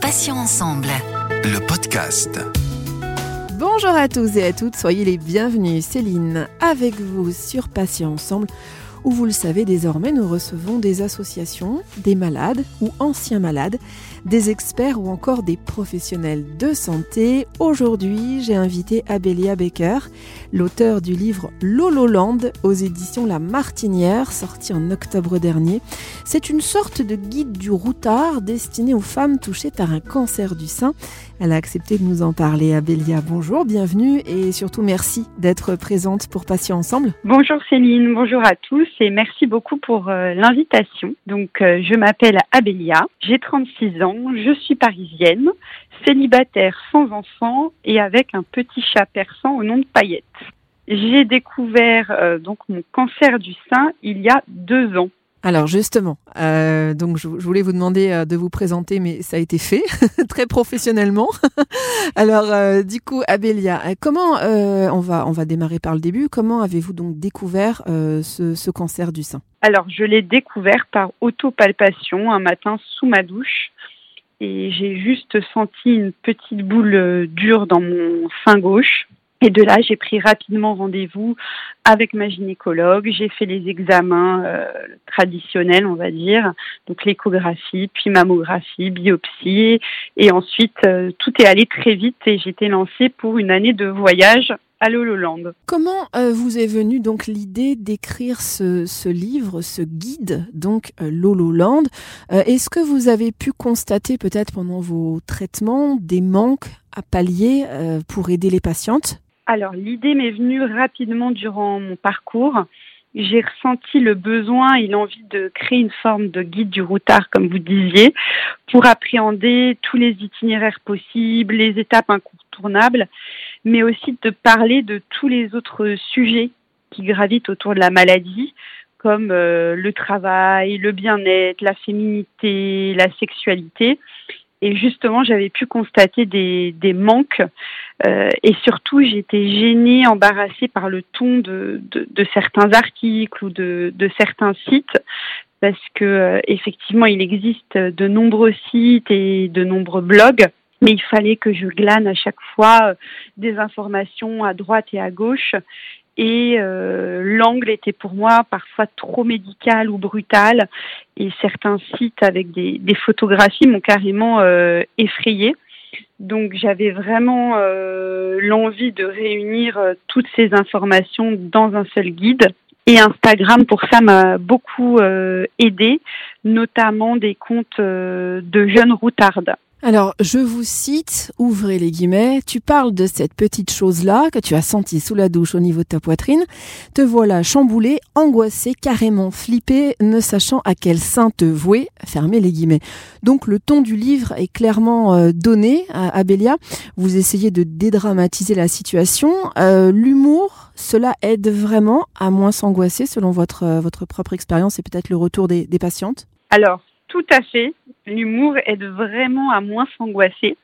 Patients ensemble. Le podcast. Bonjour à tous et à toutes, soyez les bienvenus. Céline avec vous sur Patients ensemble où vous le savez désormais, nous recevons des associations, des malades ou anciens malades, des experts ou encore des professionnels de santé. Aujourd'hui, j'ai invité Abélia Baker, l'auteur du livre Lololand aux éditions La Martinière, sorti en octobre dernier. C'est une sorte de guide du routard destiné aux femmes touchées par un cancer du sein. Elle a accepté de nous en parler. Abélia, bonjour, bienvenue et surtout merci d'être présente pour Patients Ensemble. Bonjour Céline, bonjour à tous et merci beaucoup pour euh, l'invitation. Donc, euh, je m'appelle Abélia, j'ai 36 ans, je suis parisienne, célibataire sans enfant et avec un petit chat persan au nom de Paillette. J'ai découvert euh, donc mon cancer du sein il y a deux ans. Alors justement, euh, je, voulais vous demander euh, de vous présenter, mais ça a été fait très professionnellement. Alors euh, du coup, Abélia, comment on va on va démarrer par le début. Comment avez-vous donc découvert ce, ce, cancer du sein? Alors je l'ai découvert par autopalpation un matin sous ma douche et j'ai juste senti une petite boule dure dans mon sein gauche. Et de là, j'ai pris rapidement rendez-vous avec ma gynécologue. J'ai fait les examens euh, traditionnels, on va dire, donc l'échographie, puis mammographie, biopsie, et ensuite euh, tout est allé très vite et j'étais lancée pour une année de voyage à Lololand. Comment euh, vous est venue donc l'idée d'écrire ce, livre, ce guide, donc Lololand Est-ce que vous avez pu constater peut-être pendant vos traitements des manques à pallier pour aider les patientes? Alors, l'idée m'est venue rapidement durant mon parcours. J'ai ressenti le besoin et l'envie de créer une forme de guide du routard, comme vous disiez, pour appréhender tous les itinéraires possibles, les étapes incontournables, mais aussi de parler de tous les autres sujets qui gravitent autour de la maladie, comme euh, le travail, le bien-être, la féminité, la sexualité. Et justement, j'avais pu constater des, des manques euh, et surtout, j'étais gênée, embarrassée par le ton de, de, de certains articles ou de, de, certains sites, parce que euh, effectivement, il existe de nombreux sites et de nombreux blogs, mais il fallait que je glane à chaque fois euh, des informations à droite et à gauche. Et l'angle était pour moi parfois trop médical ou brutal, et certains sites avec des, des photographies m'ont carrément effrayée. Donc j'avais vraiment euh, l'envie de réunir euh, toutes ces informations dans un seul guide. Et Instagram, pour ça, m'a beaucoup euh, aidé, notamment des comptes de jeunes routardes. Alors, je vous cite, ouvrez les guillemets, tu parles de cette petite chose-là que tu as sentie sous la douche au niveau de ta poitrine. Te voilà chamboulé, angoissé, carrément flippé, ne sachant à quel sein te vouer, fermez les guillemets. Donc, le ton du livre est clairement euh, donné à Abélia. Vous essayez de dédramatiser la situation. Euh, l'humour, cela aide vraiment à moins s'angoisser selon votre, euh, votre propre expérience et peut-être le retour des, des patientes? Alors, tout à fait. L'humour aide vraiment à moins s'angoisser.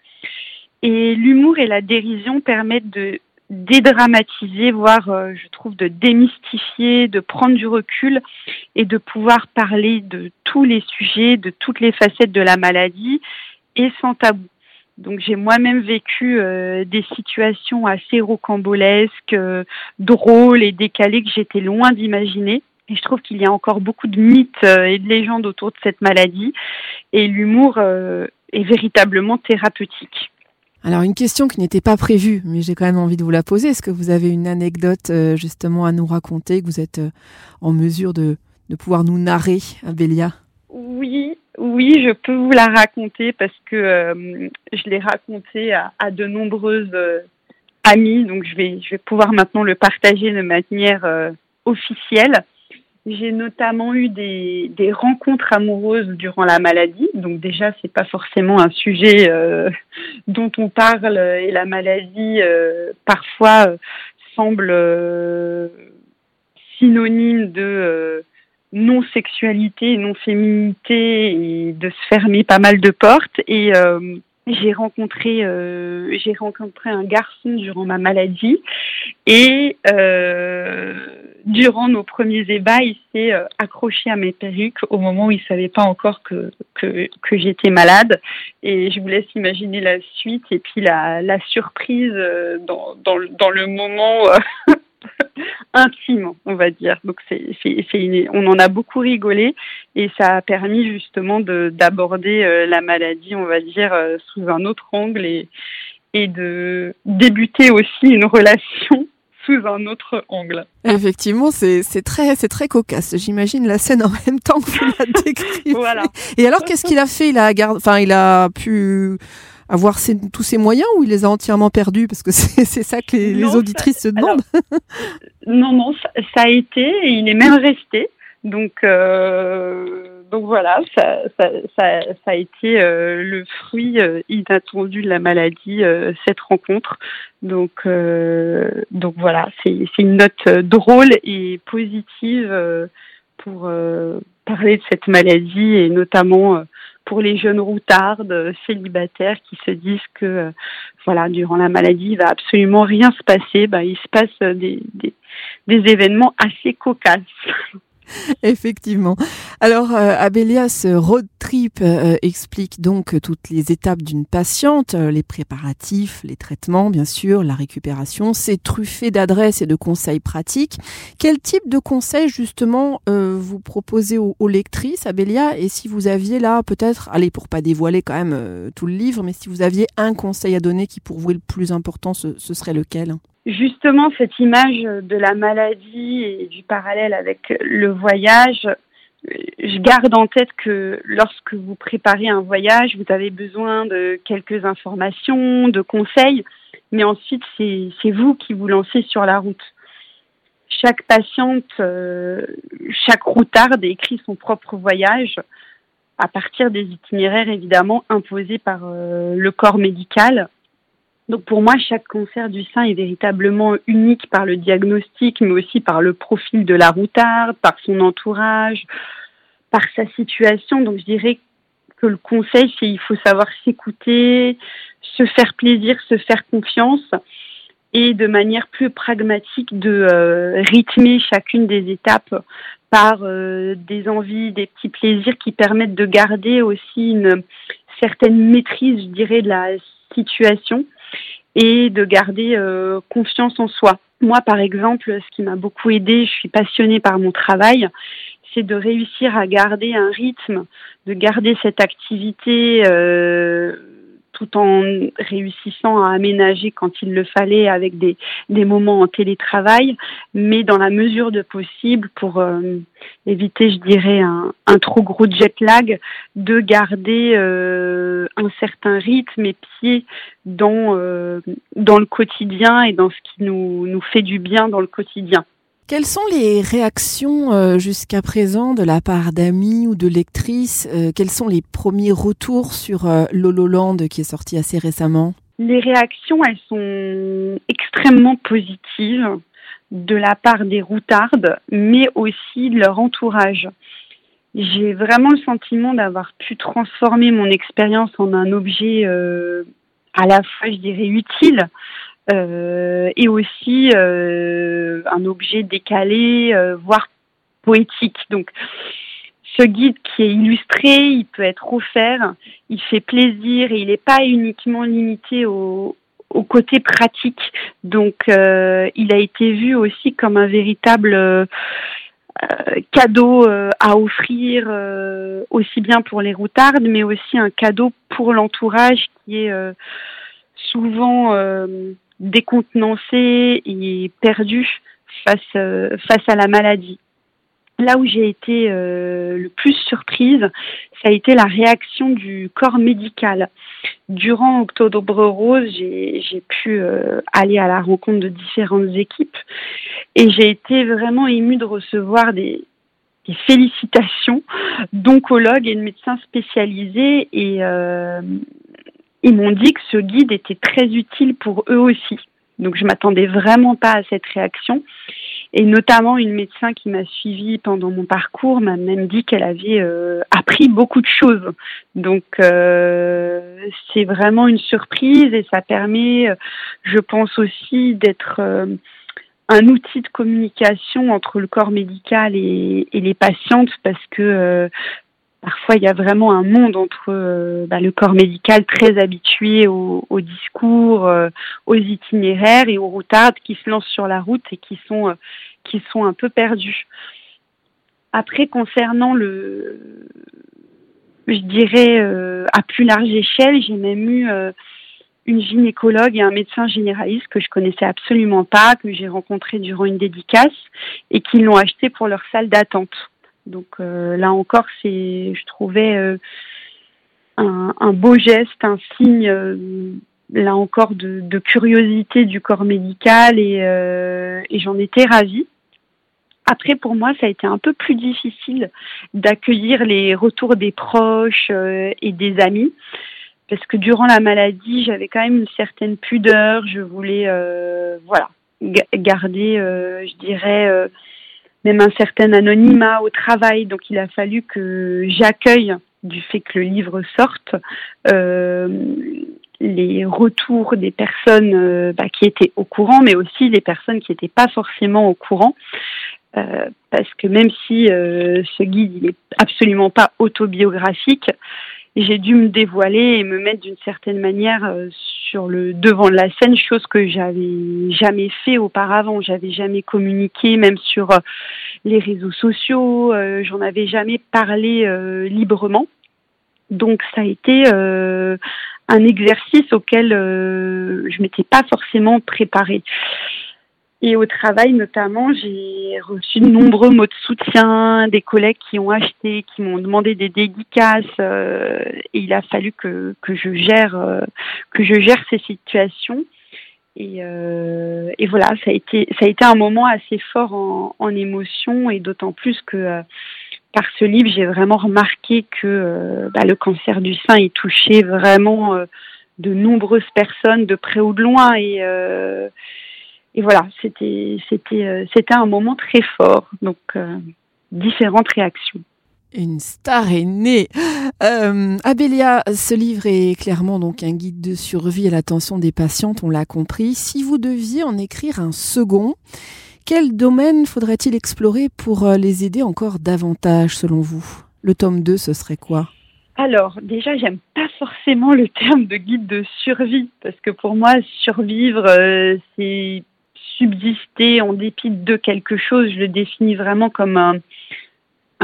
Et l'humour et la dérision permettent de dédramatiser, voire, euh, je trouve, de démystifier, de prendre du recul et de pouvoir parler de tous les sujets, de toutes les facettes de la maladie et sans tabou. Donc j'ai moi-même vécu euh, des situations assez rocambolesques, euh, drôles et décalées que j'étais loin d'imaginer. Et je trouve qu'il y a encore beaucoup de mythes euh, et de légendes autour de cette maladie. Et l'humour euh, est véritablement thérapeutique. Alors une question qui n'était pas prévue, mais j'ai quand même envie de vous la poser. Est-ce que vous avez une anecdote euh, justement à nous raconter, que vous êtes en mesure de, de pouvoir nous narrer, Abélia Oui, oui, je peux vous la raconter parce que je l'ai racontée à, à, de nombreuses amies, donc je vais, je vais pouvoir maintenant le partager de manière officielle. J'ai notamment eu des, des, rencontres amoureuses durant la maladie. Donc déjà, c'est pas forcément un sujet euh, dont on parle et la maladie euh, parfois euh, semble synonyme de non-sexualité, non-féminité et de se fermer pas mal de portes. Et j'ai rencontré euh, j'ai rencontré un garçon durant ma maladie et euh, durant nos premiers ébats il s'est euh, accroché à mes perruques au moment où il savait pas encore que que, que j'étais malade. Et je vous laisse imaginer la suite et puis la, la surprise euh, dans, dans, dans le moment intime, on va dire. Donc c'est, c'est, c'est on en a beaucoup rigolé et ça a permis justement de, d'aborder euh, la maladie, on va dire, euh, sous un autre angle et, et de débuter aussi une relation sous un autre angle. Effectivement, c'est, c'est très, c'est très cocasse. J'imagine la scène en même temps que vous la décrivez. voilà. Et alors, qu'est-ce qu'il a fait? Il a, enfin, il a pu avoir tous ses moyens ou il les a entièrement perdus Parce que c'est ça que les, les auditrices se demandent. non, non, ça, ça, a été et il est même resté. Donc, euh, donc voilà, ça, ça, ça, ça a été euh, le fruit euh, inattendu de la maladie, cette rencontre. Donc, donc voilà, c'est une note drôle et positive pour parler de cette maladie et notamment pour les jeunes routardes euh, célibataires qui se disent que euh, voilà durant la maladie il va absolument rien se passer, bah, il se passe euh, des, des, des événements assez cocasses. Effectivement. Alors, euh, Abélia, ce road trip euh, explique donc toutes les étapes d'une patiente, euh, les préparatifs, les traitements, bien sûr, la récupération. C'est truffé d'adresses et de conseils pratiques. Quel type de conseils, justement, euh, vous proposez aux, lectrices, Abélia Et si vous aviez là, peut-être, allez, pour pas dévoiler quand même euh, tout le livre, mais si vous aviez un conseil à donner qui pour vous est le plus important, ce serait lequel? Justement cette image de la maladie et du parallèle avec le voyage, je garde en tête que lorsque vous préparez un voyage, vous avez besoin de quelques informations, de conseils, mais ensuite c'est vous qui vous lancez sur la route. Chaque patiente, euh, chaque routarde écrit son propre voyage à partir des itinéraires évidemment imposés par euh, le corps médical donc pour moi, chaque cancer du sein est véritablement unique par le diagnostic, mais aussi par le profil de la routarde, par son entourage, par sa situation. Donc je dirais que le conseil, c'est il faut savoir s'écouter, se faire plaisir, se faire confiance et de manière plus pragmatique de euh, rythmer chacune des étapes par euh, des envies, des petits plaisirs qui permettent de garder aussi une certaine maîtrise, je dirais, de la situation et de garder euh, confiance en soi. Moi, par exemple, ce qui m'a beaucoup aidé, je suis passionnée par mon travail, c'est de réussir à garder un rythme, de garder cette activité euh, tout en réussissant à aménager quand il le fallait avec des, moments en télétravail, mais dans la mesure de possible pour euh, éviter, je dirais, un, trop gros jet lag, de garder euh, un certain rythme et pied dans, euh, dans le quotidien et dans ce qui nous fait du bien dans le quotidien. Quelles sont les réactions euh, jusqu'à présent de la part d'amis ou de lectrices euh, Quels sont les premiers retours sur euh, Lololand qui est sorti assez récemment? Les réactions, elles sont extrêmement positives de la part des routardes, mais aussi de leur entourage. J'ai vraiment le sentiment d'avoir pu transformer mon expérience en un objet euh, à la fois, je dirais, utile, et aussi euh, un objet décalé, euh, voire poétique. Donc, ce guide qui est illustré, il peut être offert, il fait plaisir et il n'est pas uniquement limité au, côté pratique. Donc, euh, il a été vu aussi comme un véritable euh, cadeau euh, à offrir, aussi bien pour les routardes, mais aussi un cadeau pour l'entourage qui est souvent décontenancé et perdu face, euh, face à la maladie. Là où j'ai été euh, le plus surprise, ça a été la réaction du corps médical. Durant Octobre Rose, j'ai pu euh, aller à la rencontre de différentes équipes et j'ai été vraiment émue de recevoir des, des félicitations d'oncologues et de médecins spécialisés et ils m'ont dit que ce guide était très utile pour eux aussi. Donc je m'attendais vraiment pas à cette réaction. et notamment une médecin qui m'a suivie pendant mon parcours m'a même dit qu'elle avait appris beaucoup de choses. Donc c'est vraiment une surprise et ça permet, je pense aussi, d'être un outil de communication entre le corps médical et, les patientes parce que euh, parfois il y a vraiment un monde entre euh, bah, le corps médical très habitué au, discours, euh, aux itinéraires et aux routardes qui se lancent sur la route et qui sont qui sont un peu perdus. Après, concernant le, je dirais à plus large échelle, j'ai même eu une gynécologue et un médecin généraliste que je connaissais absolument pas, que j'ai rencontré durant une dédicace et qui l'ont acheté pour leur salle d'attente. Donc euh, là encore, c'est, je trouvais euh, un, beau geste, un signe, euh, là encore, de, curiosité du corps médical et, j'en étais ravie. Après, pour moi, ça a été un peu plus difficile d'accueillir les retours des proches et des amis parce que durant la maladie, j'avais quand même une certaine pudeur. Je voulais, voilà, garder, je dirais, même un certain anonymat au travail. Donc, il a fallu que j'accueille du fait que le livre sorte les retours des personnes bah, qui étaient au courant, mais aussi des personnes qui n'étaient pas forcément au courant. parce que même si ce guide n'est absolument pas autobiographique, j'ai dû me dévoiler et me mettre d'une certaine manière euh, sur le devant de la scène, chose que j'avais jamais fait auparavant. J'avais jamais communiqué, même sur euh, les réseaux sociaux. Euh, j'en avais jamais parlé librement. Donc ça a été un exercice auquel je m'étais pas forcément préparée. Et au travail notamment, j'ai reçu de nombreux mots de soutien, des collègues qui ont acheté, qui m'ont demandé des dédicaces. Euh, et il a fallu que, que je gère euh, que je gère ces situations. Et, euh, et, voilà, ça a été ça a été un moment assez fort en, en émotion et d'autant plus que euh, par ce livre, j'ai vraiment remarqué que euh, bah, le cancer du sein est touché vraiment de nombreuses personnes de près ou de loin et et voilà, c'était c'était euh, c'était un moment très fort. Donc euh, différentes réactions. Une star est née. Euh, Abélia, ce livre est clairement donc un guide de survie à l'attention des patientes, on l'a compris. Si vous deviez en écrire un second, quel domaine faudrait-il explorer pour les aider encore davantage selon vous? Le tome 2, ce serait quoi? Alors, déjà, j'aime pas forcément le terme de guide de survie, parce que pour moi, survivre, c'est subsister en dépit de quelque chose, je le définis vraiment comme un,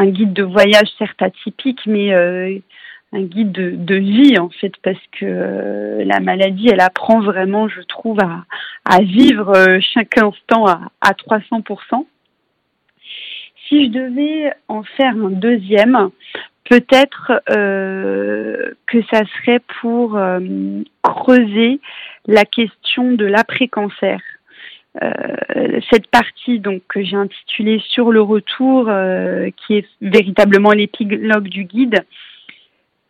guide de voyage certes atypique, mais euh, un guide de, vie en fait, parce que euh, la maladie, elle apprend vraiment, je trouve, à, vivre euh, chaque instant à, à 300%. Si je devais en faire un deuxième, peut-être que ça serait pour creuser la question de l'après-cancer. Euh, cette partie donc que j'ai intitulée sur le retour, euh, qui est véritablement l'épilogue du guide,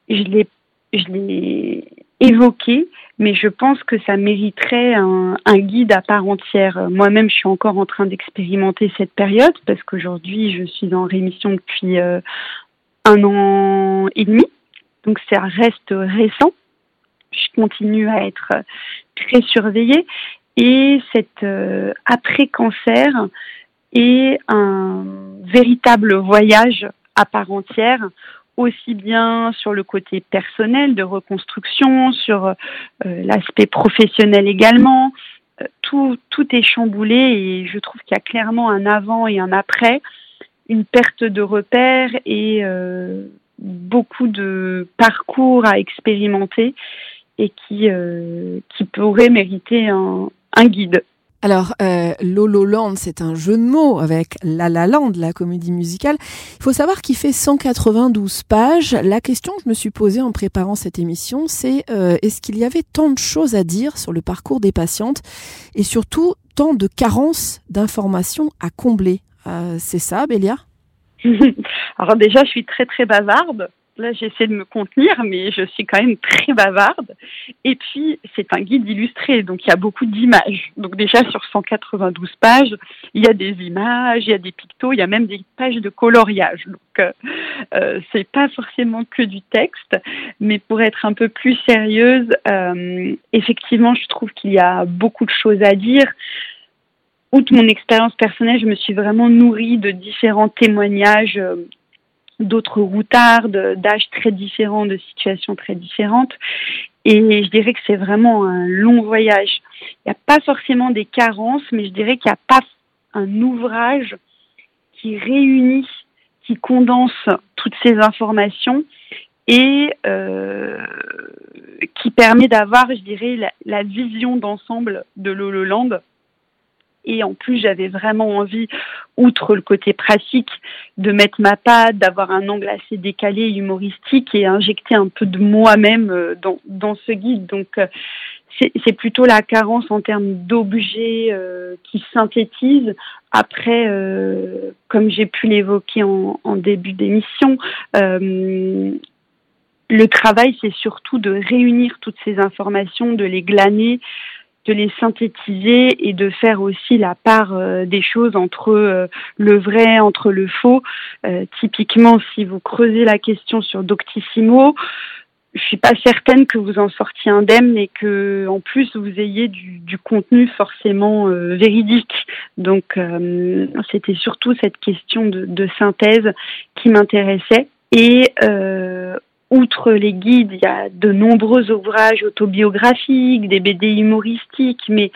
je l'ai je l'ai évoqué, mais je pense que ça mériterait un, un guide à part entière. Moi-même, je suis encore en train d'expérimenter cette période parce qu'aujourd'hui, je suis en rémission depuis euh, un an et demi, donc ça reste récent. Je continue à être très surveillée et cet euh, après-cancer est un véritable voyage à part entière, aussi bien sur le côté personnel de reconstruction, sur euh, l'aspect professionnel également. Euh, tout, tout est chamboulé et je trouve qu'il y a clairement un avant et un après, une perte de repères et beaucoup de parcours à expérimenter et qui, qui pourrait mériter un, un guide. Alors, euh, Lolo Land, c'est un jeu de mots avec La La Land, la comédie musicale. Il faut savoir qu'il fait 192 pages. La question que je me suis posée en préparant cette émission, c'est euh, est-ce qu'il y avait tant de choses à dire sur le parcours des patientes et surtout tant de carences d'informations à combler? Euh, C'est ça, Bélia? Alors déjà, je suis très très bavarde. Là j'essaie de me contenir, mais je suis quand même très bavarde. Et puis c'est un guide illustré, donc il y a beaucoup d'images. Donc déjà sur 192 pages, il y a des images, il y a des pictos, il y a même des pages de coloriage. Donc euh, euh c'est pas forcément que du texte, mais pour être un peu plus sérieuse, euh, effectivement, je trouve qu'il y a beaucoup de choses à dire outre mon expérience personnelle, je me suis vraiment nourrie de différents témoignages euh, d'autres routards, d'âges très différents, de situations très différentes. Et je dirais que c'est vraiment un long voyage. Il n'y a pas forcément des carences, mais je dirais qu'il n'y a pas un ouvrage qui réunit, qui condense toutes ces informations et euh, qui permet d'avoir, je dirais, la, vision d'ensemble de Lololand et en plus, j'avais vraiment envie, outre le côté pratique, de mettre ma patte, d'avoir un angle assez décalé, humoristique et injecter un peu de moi-même euh, dans, dans ce guide. Donc, euh, c'est plutôt la carence en termes d'objets euh, qui synthétisent. Après, comme j'ai pu l'évoquer en, en, début d'émission, le travail, c'est surtout de réunir toutes ces informations, de les glaner, de les synthétiser et de faire aussi la part euh, des choses entre euh, le vrai, entre le faux. Euh, typiquement, si vous creusez la question sur Doctissimo, je suis pas certaine que vous en sortiez indemne et que en plus vous ayez du, contenu forcément véridique. Donc c'était surtout cette question de, de synthèse qui m'intéressait. Et outre les guides, il y a de nombreux ouvrages autobiographiques, des BD humoristiques, mais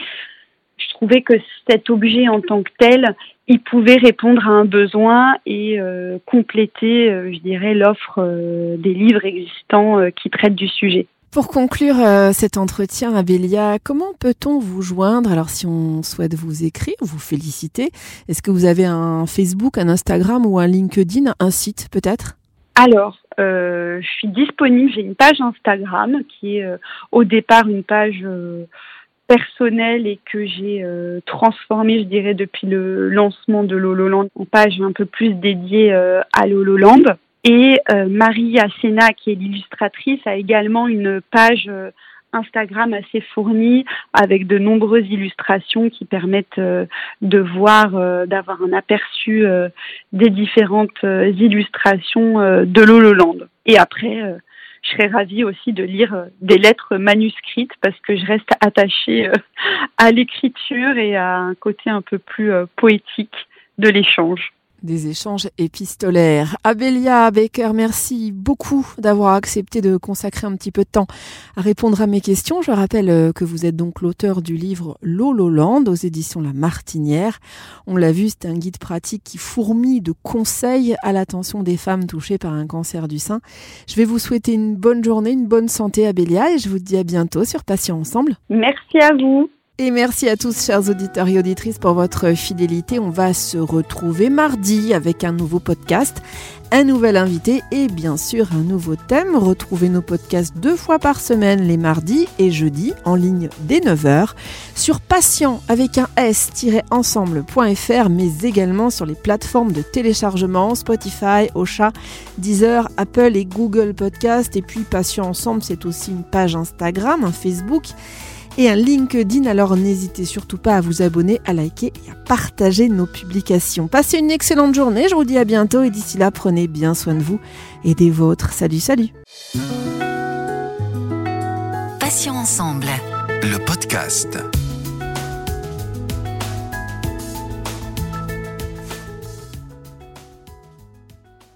je trouvais que cet objet en tant que tel, il pouvait répondre à un besoin et euh, compléter, euh, je dirais, l'offre euh, des livres existants qui traitent du sujet. Pour conclure cet entretien, Abélia, comment peut-on vous joindre? Alors, si on souhaite vous écrire, vous féliciter, est-ce que vous avez un Facebook, un Instagram ou un LinkedIn, un site peut-être? Alors, je suis disponible, j'ai une page Instagram qui est euh, au départ une page euh, personnelle et que j'ai transformée, je dirais, depuis le lancement de Lololand en page un peu plus dédiée à Lololand. Et Marie Asena, qui est l'illustratrice, a également une page Instagram assez fourni avec de nombreuses illustrations qui permettent euh, de voir, euh, d'avoir un aperçu euh, des différentes illustrations de Lololand. Et après, je serais ravie aussi de lire des lettres manuscrites parce que je reste attachée à l'écriture et à un côté un peu plus poétique de l'échange des échanges épistolaires. Abélia Baker, merci beaucoup d'avoir accepté de consacrer un petit peu de temps à répondre à mes questions. Je rappelle euh, que vous êtes donc l'auteur du livre Lololand aux éditions La Martinière. On l'a vu, c'est un guide pratique qui fourmille de conseils à l'attention des femmes touchées par un cancer du sein. Je vais vous souhaiter une bonne journée, une bonne santé Abélia et je vous dis à bientôt sur Patients Ensemble. Merci à vous. Et merci à tous, chers auditeurs et auditrices, pour votre fidélité. On va se retrouver mardi avec un nouveau podcast, un nouvel invité et bien sûr un nouveau thème. Retrouvez nos podcasts deux fois par semaine, les mardis et jeudis, en ligne dès 9h, sur patient avec un s-ensemble.fr, mais également sur les plateformes de téléchargement Spotify, Ocha, Deezer, Apple et Google Podcast. Et puis Patient Ensemble, c'est aussi une page Instagram, un Facebook et un LinkedIn. Alors n'hésitez surtout pas à vous abonner, à liker et à partager nos publications. Passez une excellente journée, je vous dis à bientôt et d'ici là, prenez bien soin de vous et des vôtres. Salut, salut. Passions ensemble. Le podcast.